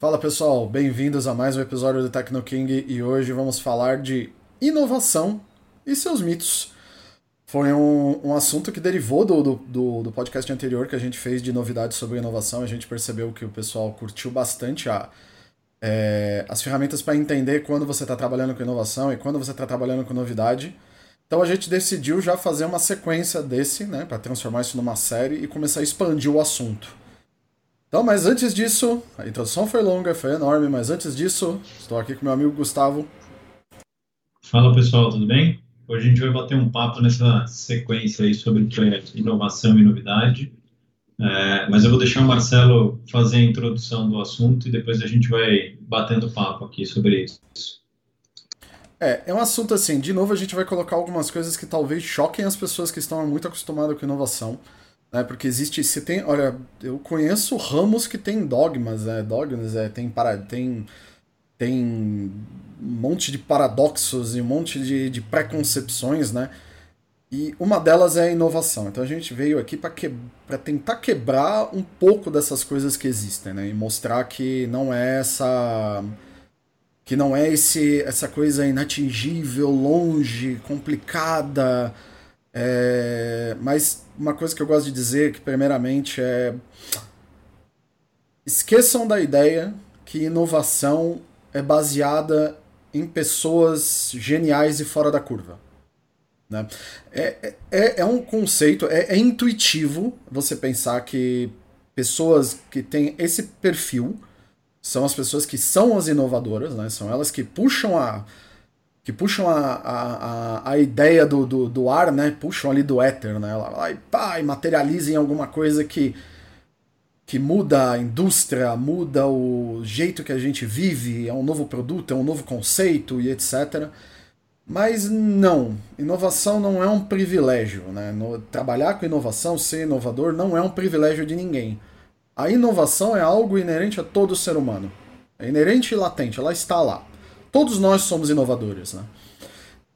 Fala pessoal, bem-vindos a mais um episódio do Tecno King e hoje vamos falar de inovação e seus mitos. Foi um, um assunto que derivou do, do, do, podcast anterior que a gente fez de novidades sobre inovação. A gente percebeu que o pessoal curtiu bastante a, é, as ferramentas para entender quando você está trabalhando com inovação e quando você está trabalhando com novidade. Então a gente decidiu já fazer uma sequência desse, né, para transformar isso numa série e começar a expandir o assunto. Então, mas antes disso, a introdução foi longa, foi enorme, mas antes disso, estou aqui com meu amigo Gustavo. Fala pessoal, tudo bem? Hoje a gente vai bater um papo nessa sequência aí sobre inovação e novidade. É, mas eu vou deixar o Marcelo fazer a introdução do assunto e depois a gente vai batendo papo aqui sobre isso. É, é um assunto assim, de novo a gente vai colocar algumas coisas que talvez choquem as pessoas que estão muito acostumadas com inovação. Né? Porque existe. Se tem. Olha, eu conheço ramos que tem dogmas, né? Dogmas, é, tem, para, tem, tem um monte de paradoxos e um monte de, de preconcepções, né? E uma delas é a inovação. Então a gente veio aqui para que, tentar quebrar um pouco dessas coisas que existem, né? E mostrar que não é essa que não é esse essa coisa inatingível, longe, complicada, é, mas uma coisa que eu gosto de dizer, que primeiramente é. Esqueçam da ideia que inovação é baseada em pessoas geniais e fora da curva. Né? É, é, é um conceito, é, é intuitivo você pensar que pessoas que têm esse perfil são as pessoas que são as inovadoras, né? são elas que puxam a, que puxam a, a, a, ideia do, do, do, ar, né? Puxam ali do éter, né? Ela vai pá, e materializa alguma coisa que, que muda a indústria, muda o jeito que a gente vive, é um novo produto, é um novo conceito e etc. Mas não, inovação não é um privilégio, né? No, trabalhar com inovação, ser inovador, não é um privilégio de ninguém. A inovação é algo inerente a todo ser humano. É inerente e latente, ela está lá. Todos nós somos inovadores, né?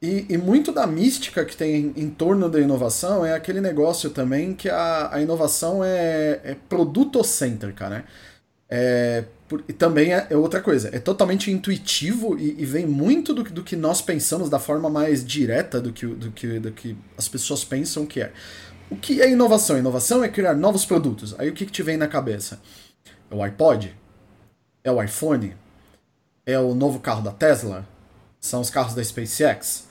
E, e, muito da mística que tem em torno da inovação é aquele negócio também que a, a inovação é, é produtocêntrica, né? É, por, e também é, é, outra coisa, é totalmente intuitivo e, e, vem muito do, do que nós pensamos da forma mais direta do que, do, que, do que as pessoas pensam que é. O que é inovação? Inovação é criar novos produtos. Aí o que, que te vem na cabeça? É o iPod? É o iPhone? É o novo carro da Tesla? São os carros da SpaceX?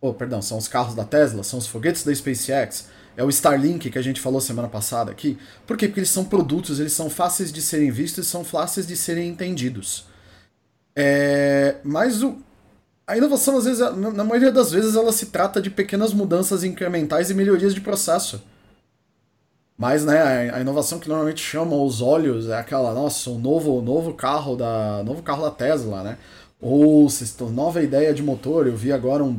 Oh, perdão, são os carros da Tesla? São os foguetes da SpaceX? É o Starlink que a gente falou semana passada aqui? Por quê? Porque eles são produtos, eles são fáceis de serem vistos e são fáceis de serem entendidos. É... Mas o... a inovação, às vezes, na maioria das vezes, ela se trata de pequenas mudanças incrementais e melhorias de processo. Mas, né, a inovação que normalmente chama os olhos é aquela, nossa, o um novo, novo carro da, novo carro da Tesla, né? Ou nova ideia de motor, eu vi agora um,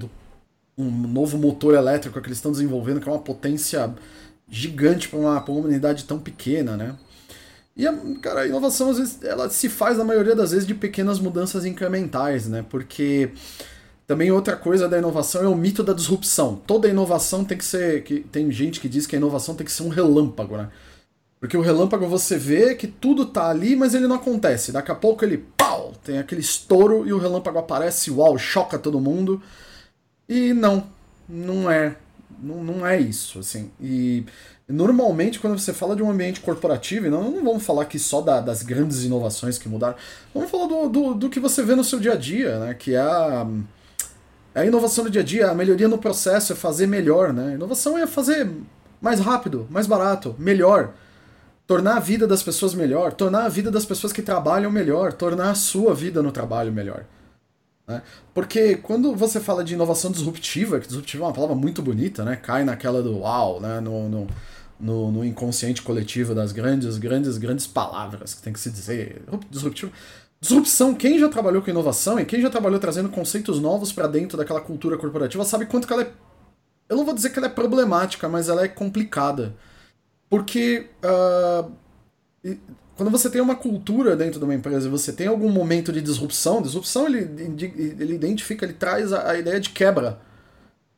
um novo motor elétrico que eles estão desenvolvendo que é uma potência gigante para uma, uma unidade tão pequena, né? E, a, cara, a inovação, às vezes, ela se faz, na maioria das vezes, de pequenas mudanças incrementais, né? Porque também outra coisa da inovação é o mito da disrupção. Toda inovação tem que ser. Que, tem gente que diz que a inovação tem que ser um relâmpago, né? Porque o relâmpago você vê que tudo tá ali, mas ele não acontece. Daqui a pouco ele pau, tem aquele estouro e o relâmpago aparece, uau, choca todo mundo. E não, não é. Não, não é isso, assim. E normalmente quando você fala de um ambiente corporativo, não, não vamos falar aqui só da, das grandes inovações que mudaram, vamos falar do, do, do que você vê no seu dia a dia, né? Que é a a inovação do dia a dia, a melhoria no processo é fazer melhor, né? A inovação é fazer mais rápido, mais barato, melhor. Tornar a vida das pessoas melhor, tornar a vida das pessoas que trabalham melhor, tornar a sua vida no trabalho melhor. Né? Porque quando você fala de inovação disruptiva, que disruptiva é uma palavra muito bonita, né? Cai naquela do uau, né? no, no, no, no inconsciente coletivo das grandes, grandes, grandes palavras que tem que se dizer. Disruptivo. Disrupção, quem já trabalhou com inovação e quem já trabalhou trazendo conceitos novos para dentro daquela cultura corporativa sabe quanto que ela é. Eu não vou dizer que ela é problemática, mas ela é complicada. Porque uh, quando você tem uma cultura dentro de uma empresa e você tem algum momento de disrupção, disrupção ele, ele identifica, ele traz a, a ideia de quebra.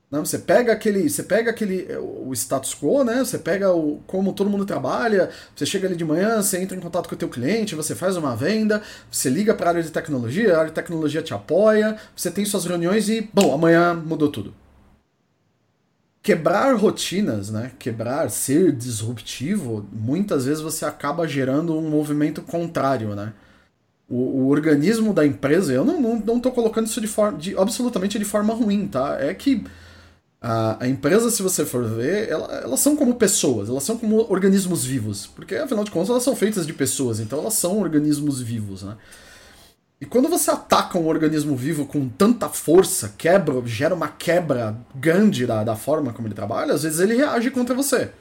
Não, você pega aquele, você pega aquele o status quo, né? Você pega o como todo mundo trabalha, você chega ali de manhã, você entra em contato com o teu cliente, você faz uma venda, você liga para a área de tecnologia, a área de tecnologia te apoia, você tem suas reuniões e, bom, amanhã mudou tudo. Quebrar rotinas, né? Quebrar, ser disruptivo, muitas vezes você acaba gerando um movimento contrário, né? O, o, organismo da empresa, eu não, não, não colocando isso de forma, de, absolutamente de forma ruim, tá? É que a, a empresa, se você for ver, ela, elas são como pessoas, elas são como organismos vivos. Porque, afinal de contas, elas são feitas de pessoas, então elas são organismos vivos, né? E quando você ataca um organismo vivo com tanta força, quebra, gera uma quebra grande da, da forma como ele trabalha, às vezes ele reage contra você.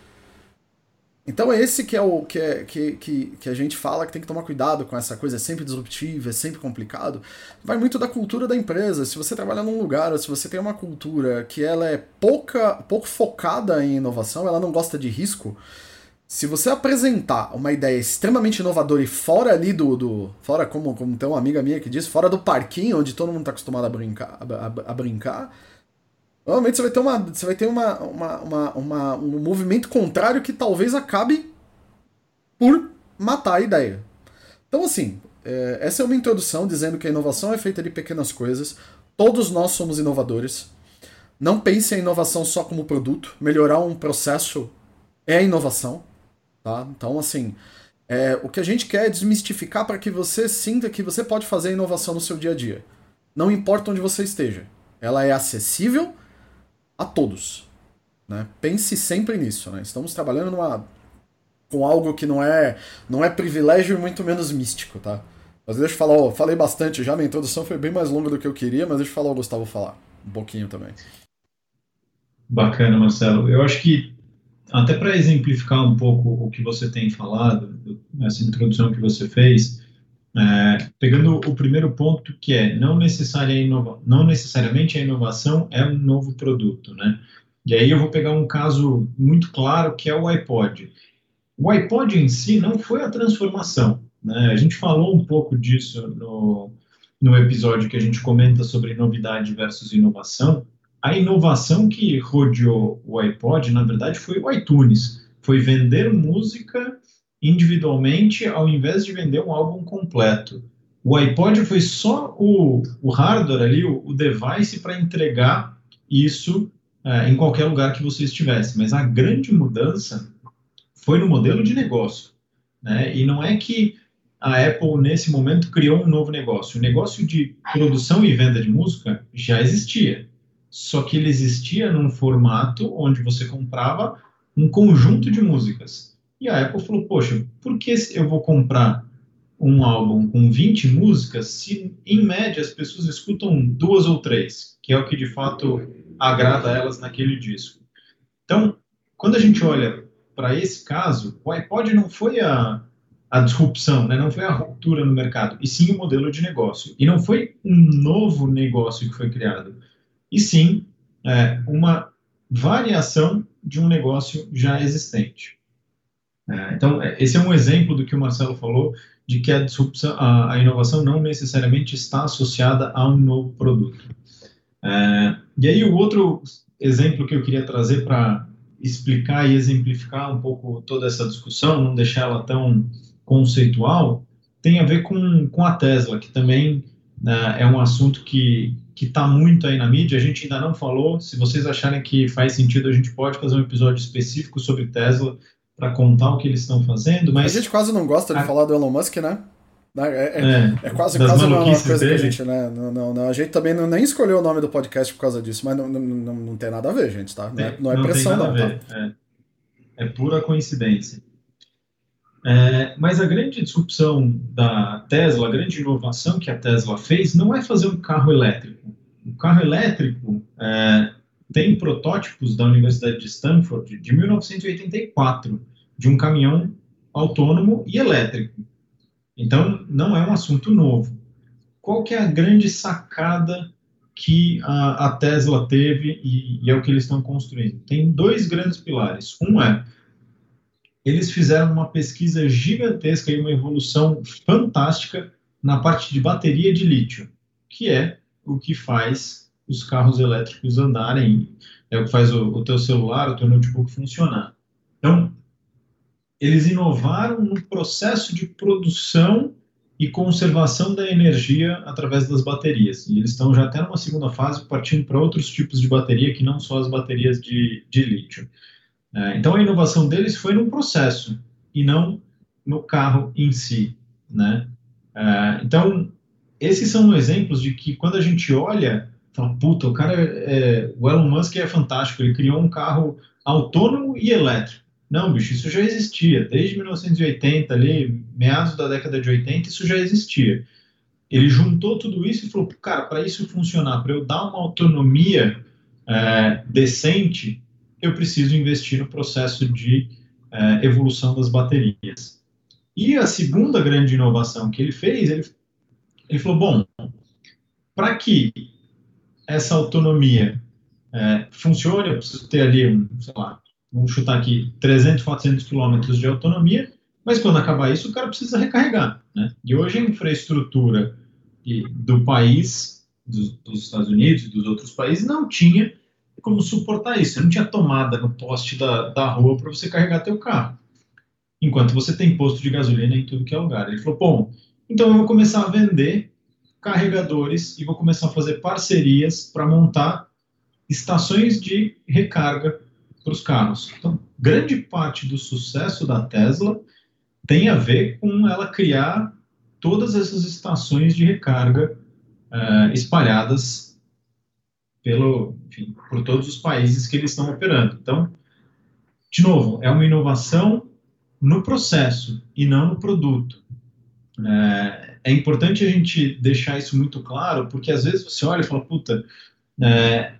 Então é esse que é o que, é, que, que, que a gente fala que tem que tomar cuidado com essa coisa, é sempre disruptiva, é sempre complicado. Vai muito da cultura da empresa. Se você trabalha num lugar, ou se você tem uma cultura que ela é pouca, pouco focada em inovação, ela não gosta de risco, se você apresentar uma ideia extremamente inovadora e fora ali do. do fora, como, como tem uma amiga minha que diz, fora do parquinho, onde todo mundo está acostumado a brincar, a, a, a brincar Normalmente você vai ter, uma, você vai ter uma, uma, uma, uma, um movimento contrário que talvez acabe por matar a ideia. Então, assim, é, essa é uma introdução dizendo que a inovação é feita de pequenas coisas. Todos nós somos inovadores. Não pense a inovação só como produto. Melhorar um processo é inovação. Tá? Então, assim, é, o que a gente quer é desmistificar para que você sinta que você pode fazer inovação no seu dia a dia. Não importa onde você esteja. Ela é acessível a todos. Né? Pense sempre nisso. Né? Estamos trabalhando numa, com algo que não é, não é privilégio e muito menos místico. Tá? Mas deixa eu falar, ó, falei bastante já, minha introdução foi bem mais longa do que eu queria, mas deixa eu falar o Gustavo falar um pouquinho também. Bacana, Marcelo. Eu acho que, até para exemplificar um pouco o que você tem falado, essa introdução que você fez, é, pegando o primeiro ponto que é não, necessária inova não necessariamente a inovação é um novo produto, né? E aí eu vou pegar um caso muito claro que é o iPod. O iPod em si não foi a transformação, né? A gente falou um pouco disso no, no episódio que a gente comenta sobre novidade versus inovação. A inovação que rodeou o iPod, na verdade, foi o iTunes. Foi vender música individualmente ao invés de vender um álbum completo. O iPod foi só o, o hardware ali, o, o device para entregar isso é, em qualquer lugar que você estivesse. Mas a grande mudança foi no modelo de negócio. Né? E não é que a Apple, nesse momento, criou um novo negócio. O negócio de produção e venda de música já existia. Só que ele existia num formato onde você comprava um conjunto de músicas. E a Apple falou: Poxa, por que eu vou comprar um álbum com 20 músicas se, em média, as pessoas escutam duas ou três, que é o que de fato agrada a elas naquele disco? Então, quando a gente olha para esse caso, o iPod não foi a, a disrupção, né? não foi a ruptura no mercado, e sim o modelo de negócio. E não foi um novo negócio que foi criado, e sim é, uma variação de um negócio já existente. É, então, é, esse é um exemplo do que o Marcelo falou, de que a, a, a inovação não necessariamente está associada a um novo produto. É, e aí, o outro exemplo que eu queria trazer para explicar e exemplificar um pouco toda essa discussão, não deixar ela tão conceitual, tem a ver com, com a Tesla, que também né, é um assunto que está muito aí na mídia, a gente ainda não falou. Se vocês acharem que faz sentido, a gente pode fazer um episódio específico sobre Tesla, para contar o que eles estão fazendo, mas... A gente quase não gosta de a... falar do Elon Musk, né? É, é, é, é quase, quase uma coisa dele. que a gente, né? Não, não, não, a gente também não, nem escolheu o nome do podcast por causa disso, mas não, não, não, não tem nada a ver, gente, tá? Não é, não é pressão, não, tá? É, é pura coincidência. É, mas a grande disrupção da Tesla, a grande inovação que a Tesla fez, não é fazer um carro elétrico. O carro elétrico é, tem protótipos da Universidade de Stanford de 1984 de um caminhão autônomo e elétrico. Então, não é um assunto novo. Qual que é a grande sacada que a, a Tesla teve e, e, é o que eles estão construindo? Tem dois grandes pilares. Um é, eles fizeram uma pesquisa gigantesca e uma evolução fantástica na parte de bateria de lítio, que é o que faz os carros elétricos andarem, é o que faz o, o teu celular, o teu notebook funcionar. Então, eles inovaram no processo de produção e conservação da energia através das baterias. E eles estão já até numa segunda fase partindo para outros tipos de bateria que não só as baterias de, de lítio. É, então a inovação deles foi no processo e não no carro em si, né? É, então esses são exemplos de que quando a gente olha, fala, puta, o cara, é, o Elon Musk é fantástico, ele criou um carro autônomo e elétrico. Não, bicho, isso já existia. Desde 1980, ali, meados da década de 80, isso já existia. Ele juntou tudo isso e falou, cara, para isso funcionar, para eu dar uma autonomia é, decente, eu preciso investir no processo de é, evolução das baterias. E a segunda grande inovação que ele fez, ele, ele falou, bom, para que essa autonomia é, funcione, eu preciso ter ali, um, sei lá, vamos chutar aqui, 300, 400 quilômetros de autonomia, mas quando acabar isso, o cara precisa recarregar. Né? E hoje a infraestrutura do país, dos, dos Estados Unidos e dos outros países, não tinha como suportar isso. Não tinha tomada no poste da, da rua para você carregar teu carro. Enquanto você tem posto de gasolina em tudo que é lugar. Ele falou, bom, então eu vou começar a vender carregadores e vou começar a fazer parcerias para montar estações de recarga para os carros. Então, grande parte do sucesso da Tesla tem a ver com ela criar todas essas estações de recarga uh, espalhadas pelo, enfim, por todos os países que eles estão operando. Então, de novo, é uma inovação no processo e não no produto. É, é, importante a gente deixar isso muito claro, porque às vezes você olha e fala, puta, é,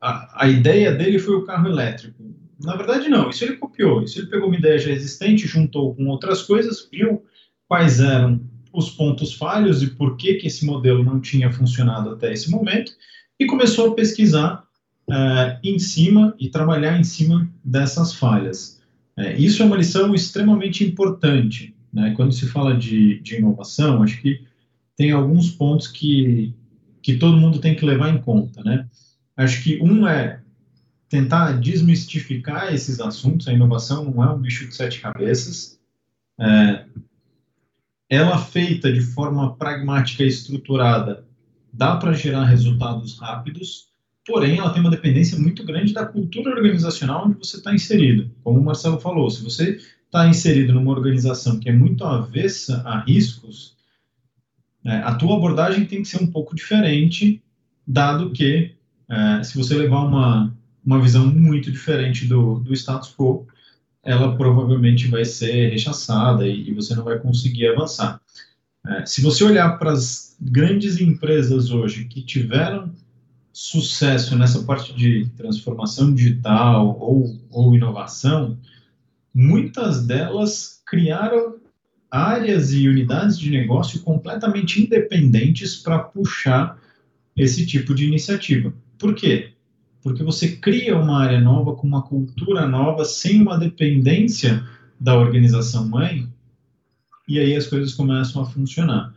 a, a ideia dele foi o carro elétrico. Na verdade, não. Isso ele copiou. Isso ele pegou uma ideia já existente, juntou com outras coisas, viu quais eram os pontos falhos e por que, que esse modelo não tinha funcionado até esse momento e começou a pesquisar uh, em cima e trabalhar em cima dessas falhas. Uh, isso é uma lição extremamente importante. Né? Quando se fala de, de inovação, acho que tem alguns pontos que, que todo mundo tem que levar em conta. Né? Acho que um é tentar desmistificar esses assuntos. A inovação não é um bicho de sete cabeças. É, ela feita de forma pragmática e estruturada dá para gerar resultados rápidos, porém ela tem uma dependência muito grande da cultura organizacional onde você está inserido. Como o Marcelo falou, se você está inserido numa organização que é muito avessa a riscos, é, a tua abordagem tem que ser um pouco diferente, dado que é, se você levar uma, uma visão muito diferente do, do status quo, ela provavelmente vai ser rechaçada e, e você não vai conseguir avançar. É, se você olhar para as grandes empresas hoje que tiveram sucesso nessa parte de transformação digital ou, ou inovação, muitas delas criaram áreas e unidades de negócio completamente independentes para puxar esse tipo de iniciativa. Por quê? Porque você cria uma área nova com uma cultura nova, sem uma dependência da organização mãe, e aí as coisas começam a funcionar.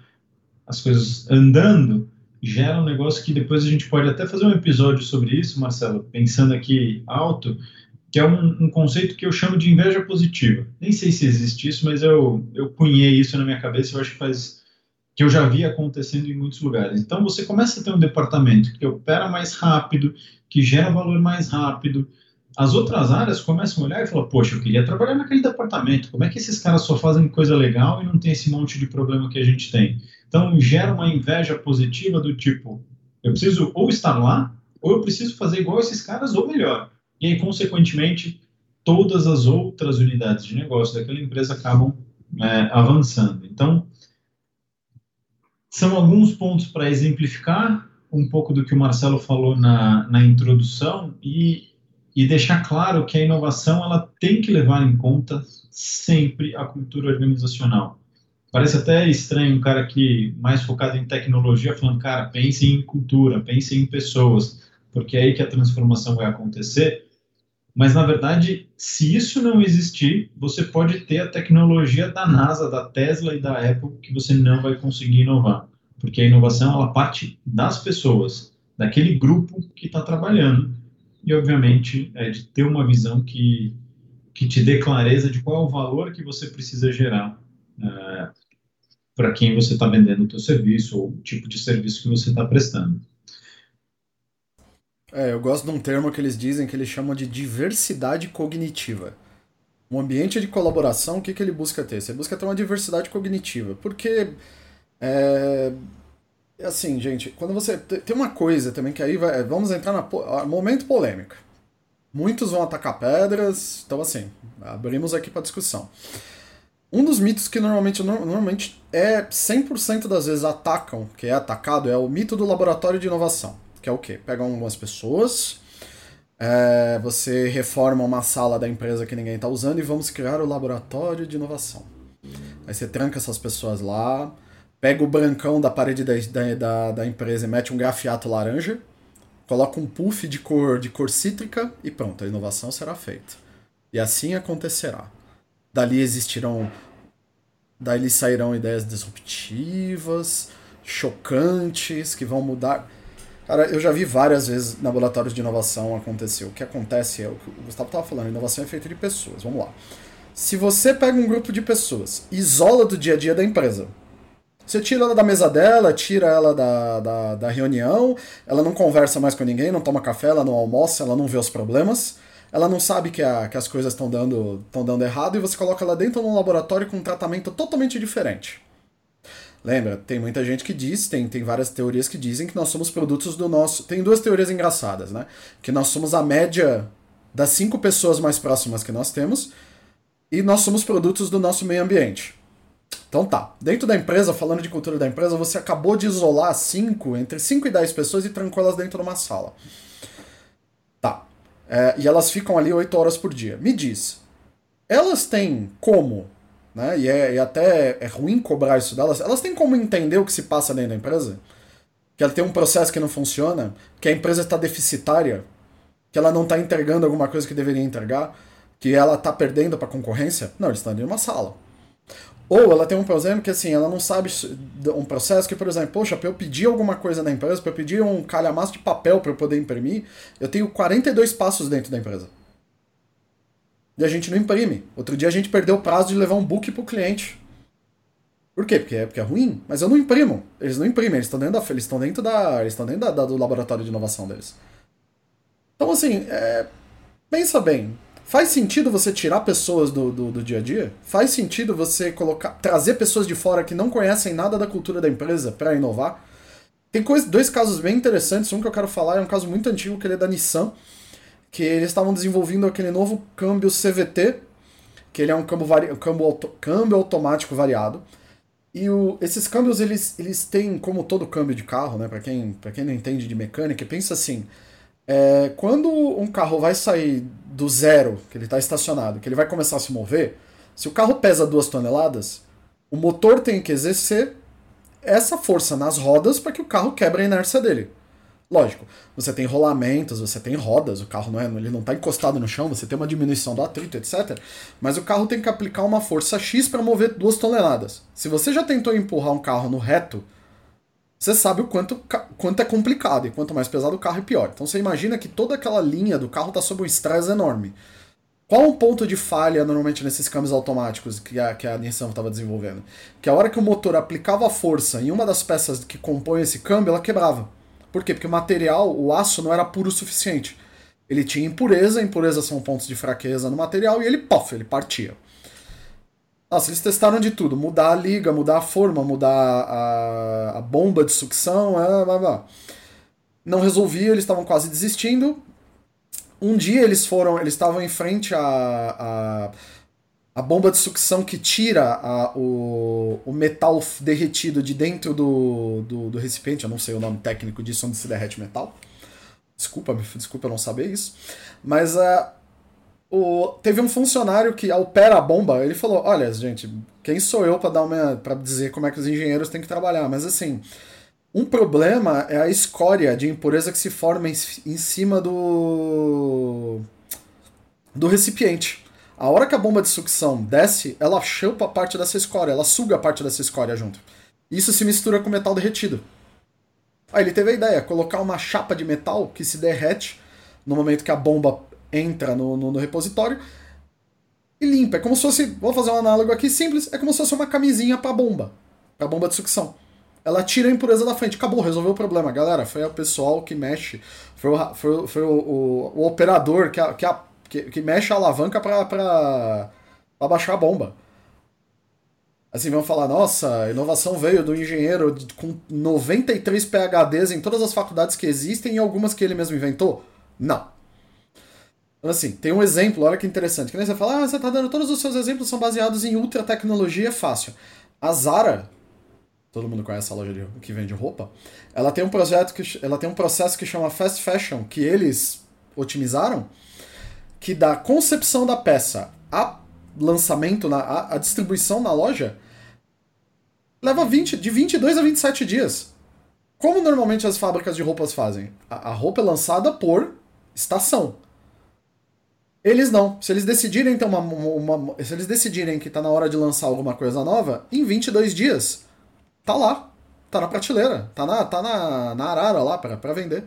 As coisas andando gera um negócio que depois a gente pode até fazer um episódio sobre isso, Marcelo, pensando aqui alto, que é um, um, conceito que eu chamo de inveja positiva. Nem sei se existe isso, mas eu, eu cunhei isso na minha cabeça, eu acho que faz que eu já vi acontecendo em muitos lugares. Então você começa a ter um departamento que opera mais rápido, que gera valor mais rápido. As outras áreas começam a olhar e falar: Poxa, eu queria trabalhar naquele departamento. Como é que esses caras só fazem coisa legal e não tem esse monte de problema que a gente tem? Então gera uma inveja positiva do tipo: eu preciso ou estar lá, ou eu preciso fazer igual esses caras, ou melhor. E aí, consequentemente, todas as outras unidades de negócio daquela empresa acabam é, avançando. Então, são alguns pontos para exemplificar um pouco do que o Marcelo falou na, na introdução e, e deixar claro que a inovação ela tem que levar em conta sempre a cultura organizacional. Parece até estranho um cara que mais focado em tecnologia falando, cara, pense em cultura, pense em pessoas, porque é aí que a transformação vai acontecer. Mas, na verdade, se isso não existir, você pode ter a tecnologia da NASA, da Tesla e da Apple que você não vai conseguir inovar. Porque a inovação, ela parte das pessoas, daquele grupo que está trabalhando. E, obviamente, é de ter uma visão que, que te dê clareza de qual é o valor que você precisa gerar é, para quem você está vendendo o teu serviço ou o tipo de serviço que você está prestando. É, eu gosto de um termo que eles dizem que eles chamam de diversidade cognitiva. Um ambiente de colaboração, o que, que ele busca ter? Você busca ter uma diversidade cognitiva. Porque é, assim, gente, quando você. Tem uma coisa também que aí vai. Vamos entrar na. Momento polêmica. Muitos vão atacar pedras, então assim, abrimos aqui para discussão. Um dos mitos que normalmente, normalmente é 100% das vezes atacam, que é atacado, é o mito do laboratório de inovação. Que é o quê? Pegam algumas pessoas, é, você reforma uma sala da empresa que ninguém está usando e vamos criar o laboratório de inovação. Aí você tranca essas pessoas lá, pega o brancão da parede da, da, da empresa e mete um grafiato laranja, coloca um puff de cor, de cor cítrica e pronto, a inovação será feita. E assim acontecerá. Dali existirão. Dali sairão ideias disruptivas, chocantes, que vão mudar. Cara, eu já vi várias vezes laboratórios de inovação acontecer. O que acontece é o que o Gustavo estava falando: inovação é feita de pessoas. Vamos lá. Se você pega um grupo de pessoas, isola do dia a dia da empresa, você tira ela da mesa dela, tira ela da, da, da, reunião, ela não conversa mais com ninguém, não toma café, ela não almoça, ela não vê os problemas, ela não sabe que, a, que as coisas estão dando, dando errado e você coloca ela dentro de um laboratório com um tratamento totalmente diferente. Lembra, tem muita gente que diz, tem, tem várias teorias que dizem que nós somos produtos do nosso. Tem duas teorias engraçadas, né? Que nós somos a média das cinco pessoas mais próximas que nós temos e nós somos produtos do nosso meio ambiente. Então tá, dentro da empresa, falando de cultura da empresa, você acabou de isolar cinco, entre 5 e 10 pessoas e trancou elas dentro de uma sala. Tá. É, e elas ficam ali 8 horas por dia. Me diz, elas têm como, né? E, é, e até é ruim cobrar isso delas, elas têm como entender o que se passa dentro da empresa? Que ela tem um processo que não funciona, que a empresa está deficitária, que ela não está entregando alguma coisa que deveria entregar, que ela está perdendo para concorrência? Não, eles estão dentro de uma sala. Ou ela tem um problema que assim, ela não sabe um processo que, por exemplo, poxa, para eu pedir alguma coisa na empresa, para eu pedir um calhamaço de papel para eu poder imprimir, eu tenho 42 passos dentro da empresa. E a gente não imprime. Outro dia a gente perdeu o prazo de levar um book pro cliente. Por quê? Porque é, porque é ruim, mas eu não imprimo. Eles não imprimem, eles estão dentro da, eles estão dentro da, eles dentro da, da, do laboratório de inovação deles. Então assim, é, pensa bem, Faz sentido você tirar pessoas do, do, do, dia a dia? Faz sentido você colocar, trazer pessoas de fora que não conhecem nada da cultura da empresa para inovar? Tem dois casos bem interessantes. Um que eu quero falar é um caso muito antigo, que ele é da Nissan, que eles estavam desenvolvendo aquele novo câmbio CVT, que ele é um câmbio, vari, câmbio, auto, câmbio automático variado. E o, esses câmbios, eles, eles têm, como todo câmbio de carro, né? Para quem, quem não entende de mecânica, pensa assim é, quando um carro vai sair do zero, que ele está estacionado, que ele vai começar a se mover, se o carro pesa duas toneladas, o motor tem que exercer essa força nas rodas para que o carro quebre a inércia dele. Lógico, você tem rolamentos, você tem rodas, o carro não é, ele não está encostado no chão, você tem uma diminuição do atrito, etc. Mas o carro tem que aplicar uma força X para mover duas toneladas. Se você já tentou empurrar um carro no reto, você sabe o quanto, quanto é complicado, e quanto mais pesado o carro, é pior. Então você imagina que toda aquela linha do carro está sob um estresse enorme. Qual o ponto de falha normalmente nesses câmbios automáticos que a, que a Nissan estava desenvolvendo? Que a hora que o motor aplicava força em uma das peças que compõem esse câmbio, ela quebrava. Por quê? Porque o material, o aço, não era puro o suficiente. Ele tinha impureza, impurezas são pontos de fraqueza no material, e ele, pof, ele partia. Nossa, eles testaram de tudo. Mudar a liga, mudar a forma, mudar a, a bomba de sucção, é, blá, blá. Não resolvia, eles estavam quase desistindo. Um dia eles foram, eles estavam em frente à, a a bomba de sucção que tira a, o, o metal derretido de dentro do, do, do, recipiente, eu não sei o nome técnico disso, onde se derrete metal. Desculpa, desculpa eu não saber isso. Mas a, o, teve um funcionário que opera a bomba, ele falou: Olha, gente, quem sou eu para para dizer como é que os engenheiros têm que trabalhar? Mas assim, um problema é a escória de impureza que se forma em, em cima do do recipiente. A hora que a bomba de sucção desce, ela chupa parte dessa escória, ela suga parte dessa escória junto. Isso se mistura com metal derretido. Aí ele teve a ideia, colocar uma chapa de metal que se derrete no momento que a bomba entra no, no, no repositório e limpa. É como se fosse, vou fazer um análogo aqui simples, é como se fosse uma camisinha para bomba, para bomba de sucção. Ela tira a impureza da frente, acabou, resolveu o problema. Galera, foi o pessoal que mexe, foi o, foi, foi o, o, o operador que, a, que, a, que, que, mexe a alavanca para baixar a bomba. Assim, vão falar, nossa, a inovação veio do engenheiro com 93 PHDs em todas as faculdades que existem e algumas que ele mesmo inventou? Não. Então, assim, tem um exemplo, olha que interessante. Que nem você fala, ah, você tá dando todos os seus exemplos são baseados em ultra tecnologia fácil. A Zara, todo mundo conhece a loja de, que vende roupa, ela tem um projeto que ela tem um processo que chama fast fashion, que eles otimizaram, que da concepção da peça a lançamento, na, a, a distribuição na loja, leva 20, de 22 a 27 dias. Como normalmente as fábricas de roupas fazem? A, a roupa é lançada por estação. Eles não. Se eles decidirem ter uma, uma, se eles decidirem que tá na hora de lançar alguma coisa nova, em 22 dias tá lá, tá na prateleira, tá na tá na, na arara lá para vender.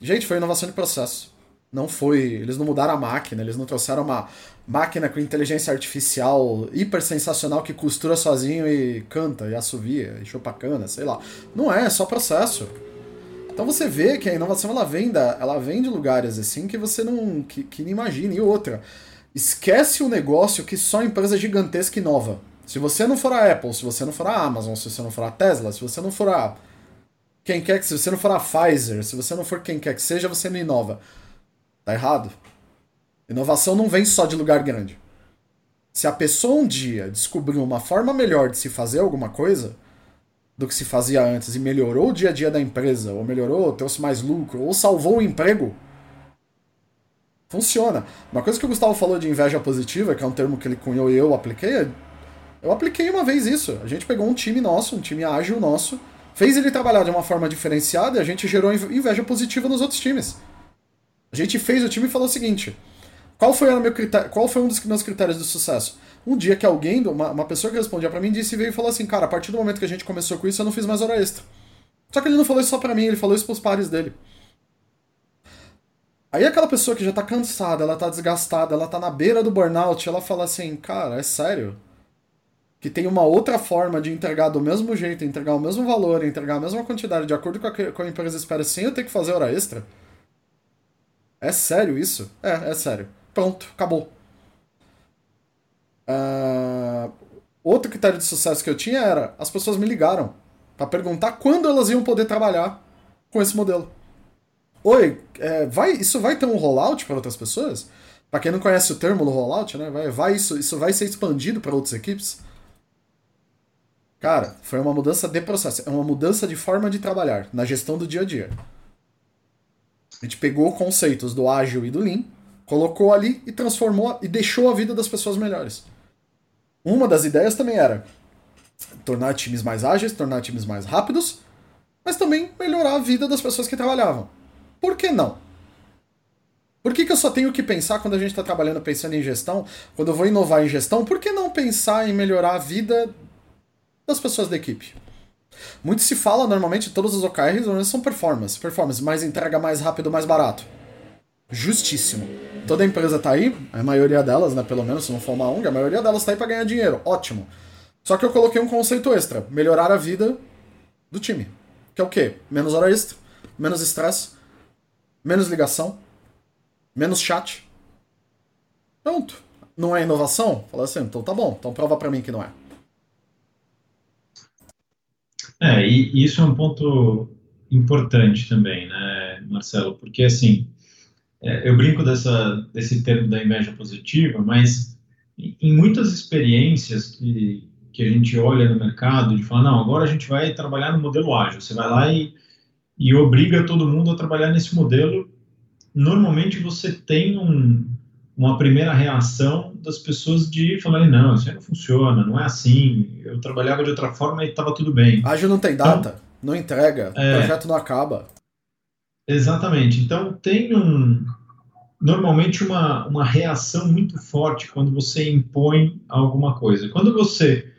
Gente, foi inovação de processo. Não foi, eles não mudaram a máquina, eles não trouxeram uma máquina com inteligência artificial hiper sensacional que costura sozinho e canta e assovia e chupa cana, sei lá. Não é, é só processo. Então você vê que a inovação ela vem, da, ela vem de lugares assim que você não que, que não imagina. E outra, esquece o negócio que só empresa gigantesca inova. Se você não for a Apple, se você não for a Amazon, se você não for a Tesla, se você não for a quem quer que se você não for a Pfizer, se você não for quem quer que seja, você não inova. Tá errado. Inovação não vem só de lugar grande. Se a pessoa um dia descobriu uma forma melhor de se fazer alguma coisa, do que se fazia antes e melhorou o dia a dia da empresa, ou melhorou, trouxe mais lucro, ou salvou o emprego, funciona. Uma coisa que o Gustavo falou de inveja positiva, que é um termo que ele cunhou e eu apliquei, eu apliquei uma vez isso. A gente pegou um time nosso, um time ágil nosso, fez ele trabalhar de uma forma diferenciada e a gente gerou inveja positiva nos outros times. A gente fez o time e falou o seguinte: qual foi, meu critério, qual foi um dos meus critérios de sucesso? Um dia que alguém, uma, uma pessoa que respondia para mim, disse veio e falou assim: Cara, a partir do momento que a gente começou com isso, eu não fiz mais hora extra. Só que ele não falou isso só pra mim, ele falou isso pros pares dele. Aí aquela pessoa que já tá cansada, ela tá desgastada, ela tá na beira do burnout, ela fala assim: Cara, é sério? Que tem uma outra forma de entregar do mesmo jeito, entregar o mesmo valor, entregar a mesma quantidade, de acordo com a que a empresa espera, sem eu ter que fazer hora extra? É sério isso? É, é sério. Pronto, acabou. Uh, outro critério de sucesso que eu tinha era as pessoas me ligaram para perguntar quando elas iam poder trabalhar com esse modelo. Oi, é, vai, isso vai ter um rollout para outras pessoas? Para quem não conhece o termo do rollout, né? Vai, vai isso, isso vai ser expandido para outras equipes? Cara, foi uma mudança de processo, é uma mudança de forma de trabalhar na gestão do dia a dia. A gente pegou conceitos do ágil e do lean, colocou ali e transformou e deixou a vida das pessoas melhores. Uma das ideias também era tornar times mais ágeis, tornar times mais rápidos, mas também melhorar a vida das pessoas que trabalhavam. Por que não? Por que, que eu só tenho que pensar quando a gente está trabalhando pensando em gestão, quando eu vou inovar em gestão, por que não pensar em melhorar a vida das pessoas da equipe? Muito se fala normalmente, todos os OKRs são performance, performance, mais entrega mais rápido, mais barato. Justíssimo. Toda empresa tá aí, a maioria delas, né, pelo menos se não for uma ONG, a maioria delas tá aí para ganhar dinheiro. Ótimo. Só que eu coloquei um conceito extra, melhorar a vida do time. Que é o quê? Menos hora extra, menos estresse, menos ligação, menos chat. Pronto. Não é inovação? Fala assim, então tá bom, então prova para mim que não é. É, e isso é um ponto importante também, né, Marcelo? Porque, assim, é, eu brinco dessa, desse termo da inveja positiva, mas em muitas experiências que, que a gente olha no mercado, de falar, não, agora a gente vai trabalhar no modelo ágil, você vai lá e, e obriga todo mundo a trabalhar nesse modelo, normalmente você tem um, uma primeira reação das pessoas de falarem, não, isso aí não funciona, não é assim, eu trabalhava de outra forma e estava tudo bem. Ágil não tem data, então, não entrega, é, o projeto não acaba. Exatamente. Então tem um normalmente uma, uma reação muito forte quando você impõe alguma coisa. Quando você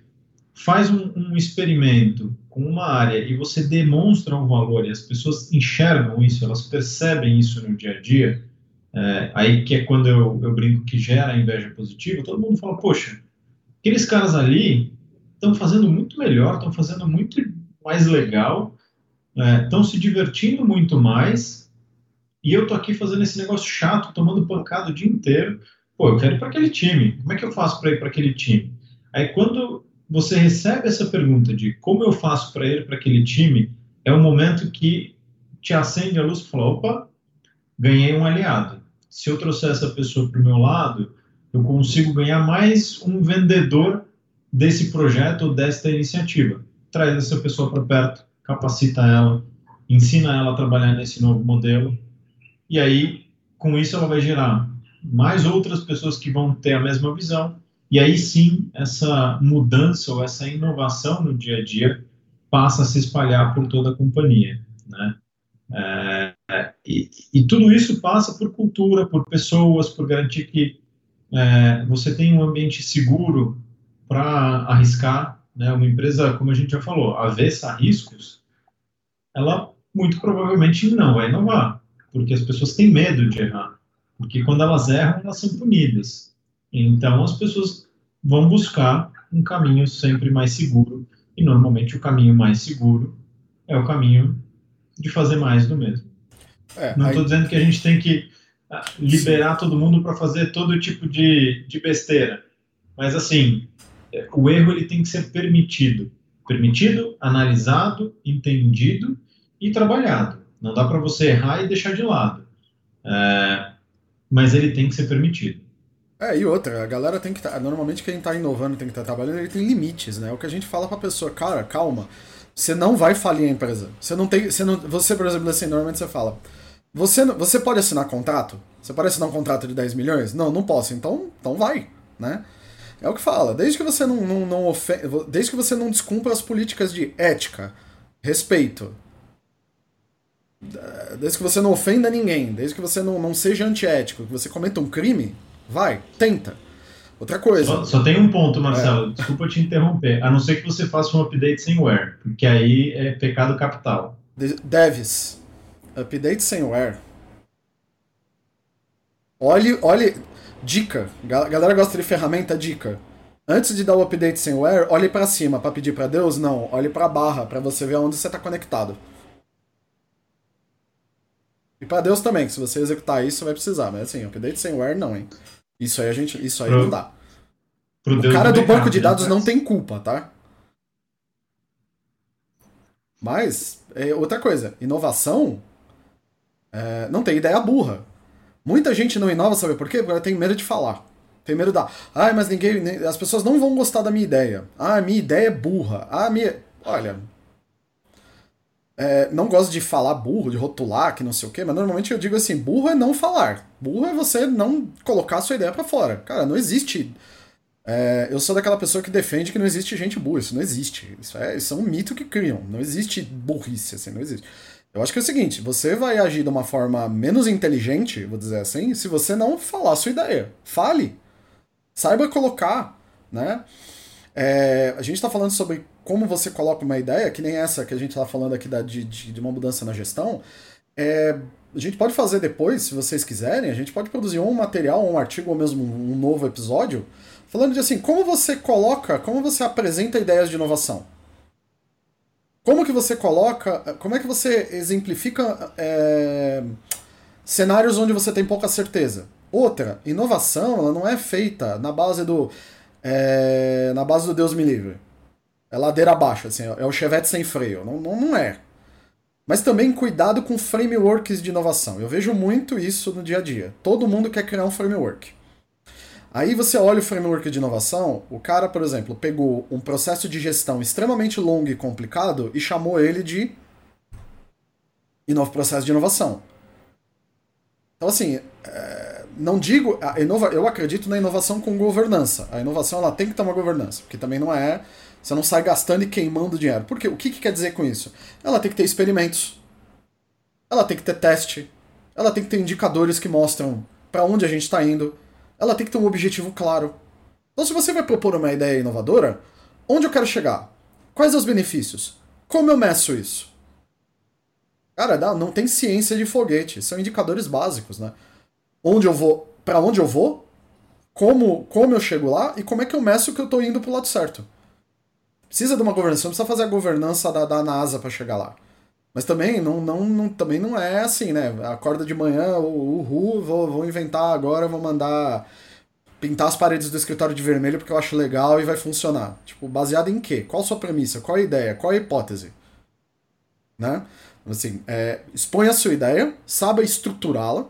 faz um, um, experimento com uma área e você demonstra um valor e as pessoas enxergam isso, elas percebem isso no dia a dia, é, aí que é quando eu, eu brinco que gera inveja positiva, todo mundo fala, poxa, aqueles caras ali estão fazendo muito melhor, estão fazendo muito mais legal, estão é, se divertindo muito mais, e eu tô aqui fazendo esse negócio chato, tomando pancada o dia inteiro. Pô, eu quero ir para aquele time. Como é que eu faço para ir para aquele time? Aí quando você recebe essa pergunta de como eu faço para ir para aquele time, é um momento que te acende a luz e fala, opa, ganhei um aliado. Se eu trouxer essa pessoa para o meu lado, eu consigo ganhar mais um vendedor desse projeto ou desta iniciativa. Traz essa pessoa para perto, capacita ela, ensina ela a trabalhar nesse novo modelo, e aí, com isso, ela vai gerar mais outras pessoas que vão ter a mesma visão, e aí sim, essa mudança ou essa inovação no dia a dia passa a se espalhar por toda a companhia, né? É, e, e, tudo isso passa por cultura, por pessoas, por garantir que é, você tem um ambiente seguro para arriscar. Né? Uma empresa, como a gente já falou, avessa a riscos, ela muito provavelmente não vai inovar, porque as pessoas têm medo de errar, porque quando elas erram, elas são punidas. Então, as pessoas vão buscar um caminho sempre mais seguro, e normalmente o caminho mais seguro é o caminho de fazer mais do mesmo. É, Não estou aí... dizendo que a gente tem que ah, liberar Sim. todo mundo para fazer todo tipo de, de besteira, mas assim, é, o erro ele tem que ser permitido. Permitido, analisado, entendido e trabalhado. Não dá para você errar e deixar de lado. É, mas ele tem que ser permitido. É, e outra, a galera tem que estar. Tá, normalmente quem está inovando, tem que estar tá trabalhando, ele tem limites, né? É o que a gente fala pra pessoa, cara, calma. Você não vai falir a empresa. Você não tem. Você, não, você por exemplo, assim, normalmente você fala. Você, você pode assinar contrato? Você pode assinar um contrato de 10 milhões? Não, não posso. Então, então vai, né? É o que fala. Desde que você não, não, não ofende, desde que você não descumpra as políticas de ética, respeito, desde que você não ofenda ninguém, desde que você não, não seja antiético, que você cometa um crime, Vai, tenta. Outra coisa. Só, só tem um ponto, Marcelo, é. desculpa te interromper. A não ser que você faça um update sem wear, porque aí é pecado capital. Devs, update sem wear. Olhe, olhe, dica. Galera gosta de ferramenta, dica. Antes de dar o update sem wear, olhe para cima para pedir para Deus, não, olhe para a barra para você ver onde você está conectado. E para Deus também, se você executar isso, vai precisar, mas assim, update sem wear não, hein. Isso aí a gente, isso aí pro, não dá. O Deus cara do banco de dados não tem culpa, tá? Mas, é outra coisa, inovação é, não tem ideia burra. Muita gente não inova, sabe por quê? Porque ela tem medo de falar. Tem medo da. Ah, mas ninguém. As pessoas não vão gostar da minha ideia. Ah, minha ideia é burra. Ah, minha. Olha. É, não gosto de falar burro, de rotular, que não sei o quê, mas normalmente eu digo assim: burro é não falar. Burro é você não colocar a sua ideia para fora. Cara, não existe. É, eu sou daquela pessoa que defende que não existe gente burra. Isso não existe. Isso é, isso é um mito que criam. Não existe burrice, assim, não existe. Eu acho que é o seguinte: você vai agir de uma forma menos inteligente, vou dizer assim, se você não falar a sua ideia. Fale. Saiba colocar, né? É, a gente está falando sobre como você coloca uma ideia, que nem essa que a gente está falando aqui da, de, de, uma mudança na gestão. É, a gente pode fazer depois, se vocês quiserem, a gente pode produzir um material, um artigo ou mesmo um novo episódio, falando de assim, como você coloca, como você apresenta ideias de inovação. Como que você coloca, como é que você exemplifica é, cenários onde você tem pouca certeza. Outra, inovação, ela não é feita na base do é, na base do Deus me livre. É ladeira abaixo, assim, é o chevette sem freio. Não, não, não é. Mas também cuidado com frameworks de inovação. Eu vejo muito isso no dia a dia. Todo mundo quer criar um framework. Aí você olha o framework de inovação, o cara, por exemplo, pegou um processo de gestão extremamente longo e complicado e chamou ele de novo processo de inovação. Então, assim, é, não digo. Inova, eu acredito na inovação com governança. A inovação ela tem que ter uma governança, porque também não é você não sai gastando e queimando dinheiro. Por quê? O que, que quer dizer com isso? Ela tem que ter experimentos. Ela tem que ter teste. Ela tem que ter indicadores que mostram para onde a gente está indo. Ela tem que ter um objetivo claro. Então, se você vai propor uma ideia inovadora, onde eu quero chegar? Quais os benefícios? Como eu meço isso? Cara, não tem ciência de foguete, são indicadores básicos, né? Onde eu vou, para onde eu vou, como, como eu chego lá e como é que eu meço que eu tô indo pro lado certo. Precisa de uma governança, não precisa fazer a governança da, da NASA para chegar lá. Mas também não, não, não, também não é assim, né? Acorda de manhã, uhul, vou, vou inventar agora, vou mandar pintar as paredes do escritório de vermelho porque eu acho legal e vai funcionar. Tipo, baseado em quê? Qual a sua premissa? Qual a ideia? Qual a hipótese? Né? Assim, é, expõe a sua ideia, saiba estruturá-la.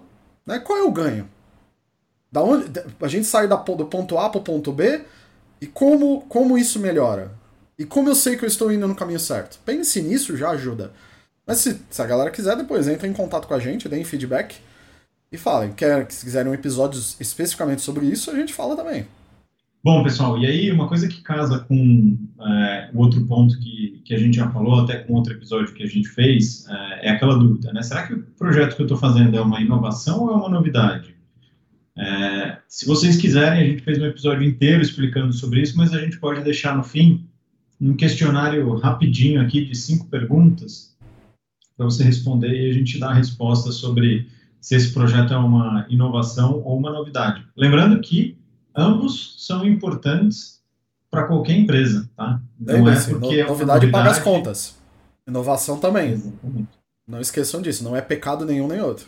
Né? Qual é o ganho? Da onde, a gente sai da, do ponto A para o ponto B e como, como isso melhora? E como eu sei que eu estou indo no caminho certo? Pense nisso, já ajuda. Mas se, se a galera quiser, depois entra em contato com a gente, deem feedback e falem. Quer, se quiserem um episódio especificamente sobre isso, a gente fala também. Bom, pessoal, e aí uma coisa que casa com é, o outro ponto que, que a gente já falou, até com outro episódio que a gente fez, é, é aquela dúvida, né? Será que o projeto que eu estou fazendo é uma inovação ou é uma novidade? É, se vocês quiserem, a gente fez um episódio inteiro explicando sobre isso, mas a gente pode deixar no fim um questionário rapidinho aqui de cinco perguntas para você responder e a gente dá a resposta sobre se esse projeto é uma inovação ou uma novidade. Lembrando que ambos são importantes para qualquer empresa, tá? Não é porque no, é novidade, novidade paga as contas. Inovação também. Exatamente. Não esqueçam disso, não é pecado nenhum nem outro.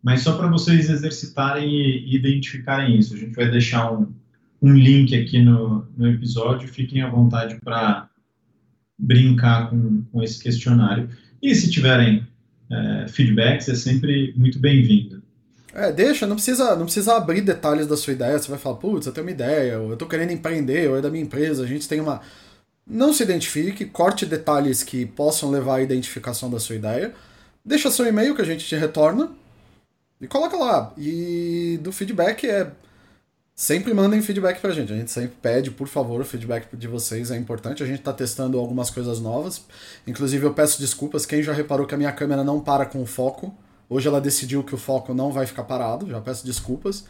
Mas só para vocês exercitarem e identificarem isso, a gente vai deixar um, um link aqui no, no episódio, fiquem à vontade para brincar com, com esse questionário. E se tiverem é, feedbacks, é sempre muito bem-vindo. É, deixa, não precisa, não precisa abrir detalhes da sua ideia. Você vai falar, putz, eu tenho uma ideia, ou eu tô querendo empreender, ou é da minha empresa, a gente tem uma. Não se identifique, corte detalhes que possam levar à identificação da sua ideia. Deixa seu e-mail que a gente te retorna e coloca lá. E do feedback é. Sempre mandem feedback pra gente. A gente sempre pede, por favor, o feedback de vocês é importante. A gente tá testando algumas coisas novas. Inclusive, eu peço desculpas. Quem já reparou que a minha câmera não para com o foco? Hoje ela decidiu que o foco não vai ficar parado, já peço desculpas.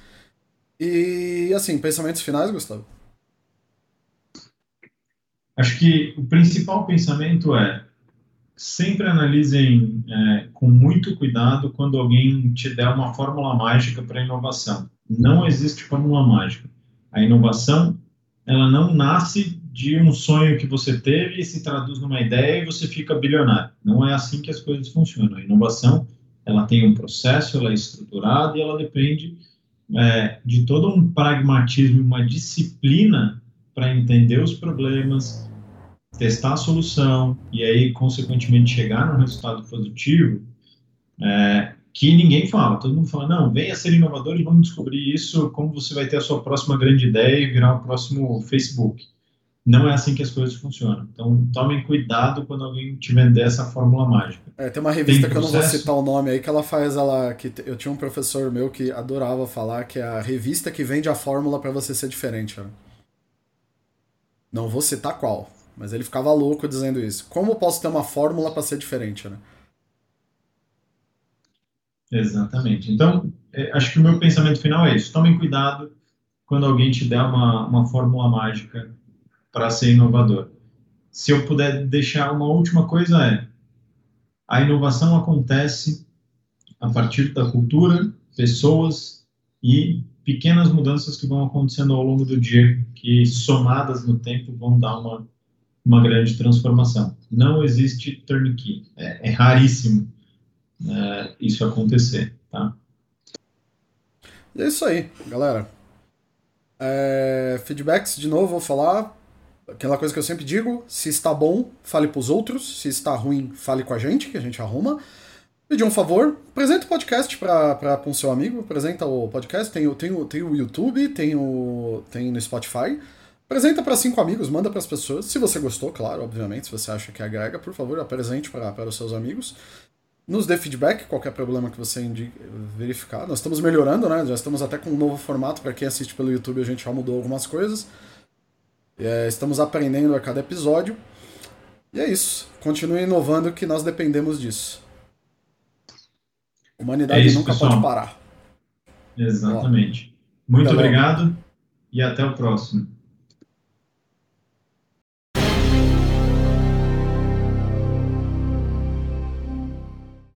E assim, pensamentos finais, Gustavo? Acho que o principal pensamento é sempre analisem é, com muito cuidado quando alguém te der uma fórmula mágica para inovação. Não existe fórmula mágica. A inovação, ela não nasce de um sonho que você teve e se traduz numa ideia e você fica bilionário. Não é assim que as coisas funcionam. A inovação ela tem um processo, ela é estruturada e ela depende é, de todo um pragmatismo, uma disciplina para entender os problemas, testar a solução e aí, consequentemente, chegar no resultado positivo é, que ninguém fala. Todo mundo fala, não, venha ser inovador e vamos descobrir isso, como você vai ter a sua próxima grande ideia e virar o próximo Facebook não é assim que as coisas funcionam. Então, tomem cuidado quando alguém te vender essa fórmula mágica. É, tem uma revista tem que eu não vou citar o nome aí, que ela faz ela. que Eu tinha um professor meu que adorava falar que é a revista que vende a fórmula para você ser diferente. Né? Não vou citar qual, mas ele ficava louco dizendo isso. Como eu posso ter uma fórmula para ser diferente, né? Exatamente. Então, é, acho que o meu pensamento final é isso. Tomem cuidado quando alguém te der uma, uma fórmula mágica para ser inovador. Se eu puder deixar uma última coisa é a inovação acontece a partir da cultura, pessoas e pequenas mudanças que vão acontecendo ao longo do dia, que somadas no tempo vão dar uma, uma grande transformação. Não existe turnkey, é, é raríssimo é, isso acontecer, tá? É isso aí, galera. É, feedbacks, de novo, vou falar. Aquela coisa que eu sempre digo: se está bom, fale para os outros. Se está ruim, fale com a gente, que a gente arruma. Pedir um favor, apresenta o podcast para um seu amigo, apresenta o podcast, tem, tem, tem o YouTube, tem, o, tem no Spotify. Apresenta para cinco amigos, manda para as pessoas. Se você gostou, claro, obviamente, se você acha que agrega, por favor, apresente para os seus amigos. Nos dê feedback, qualquer problema que você verificar. Nós estamos melhorando, né? Já estamos até com um novo formato. Para quem assiste pelo YouTube, a gente já mudou algumas coisas. É, estamos aprendendo a cada episódio. E é isso. Continue inovando que nós dependemos disso. A humanidade é isso, nunca pessoal. pode parar. Exatamente. Muito obrigado e até o próximo.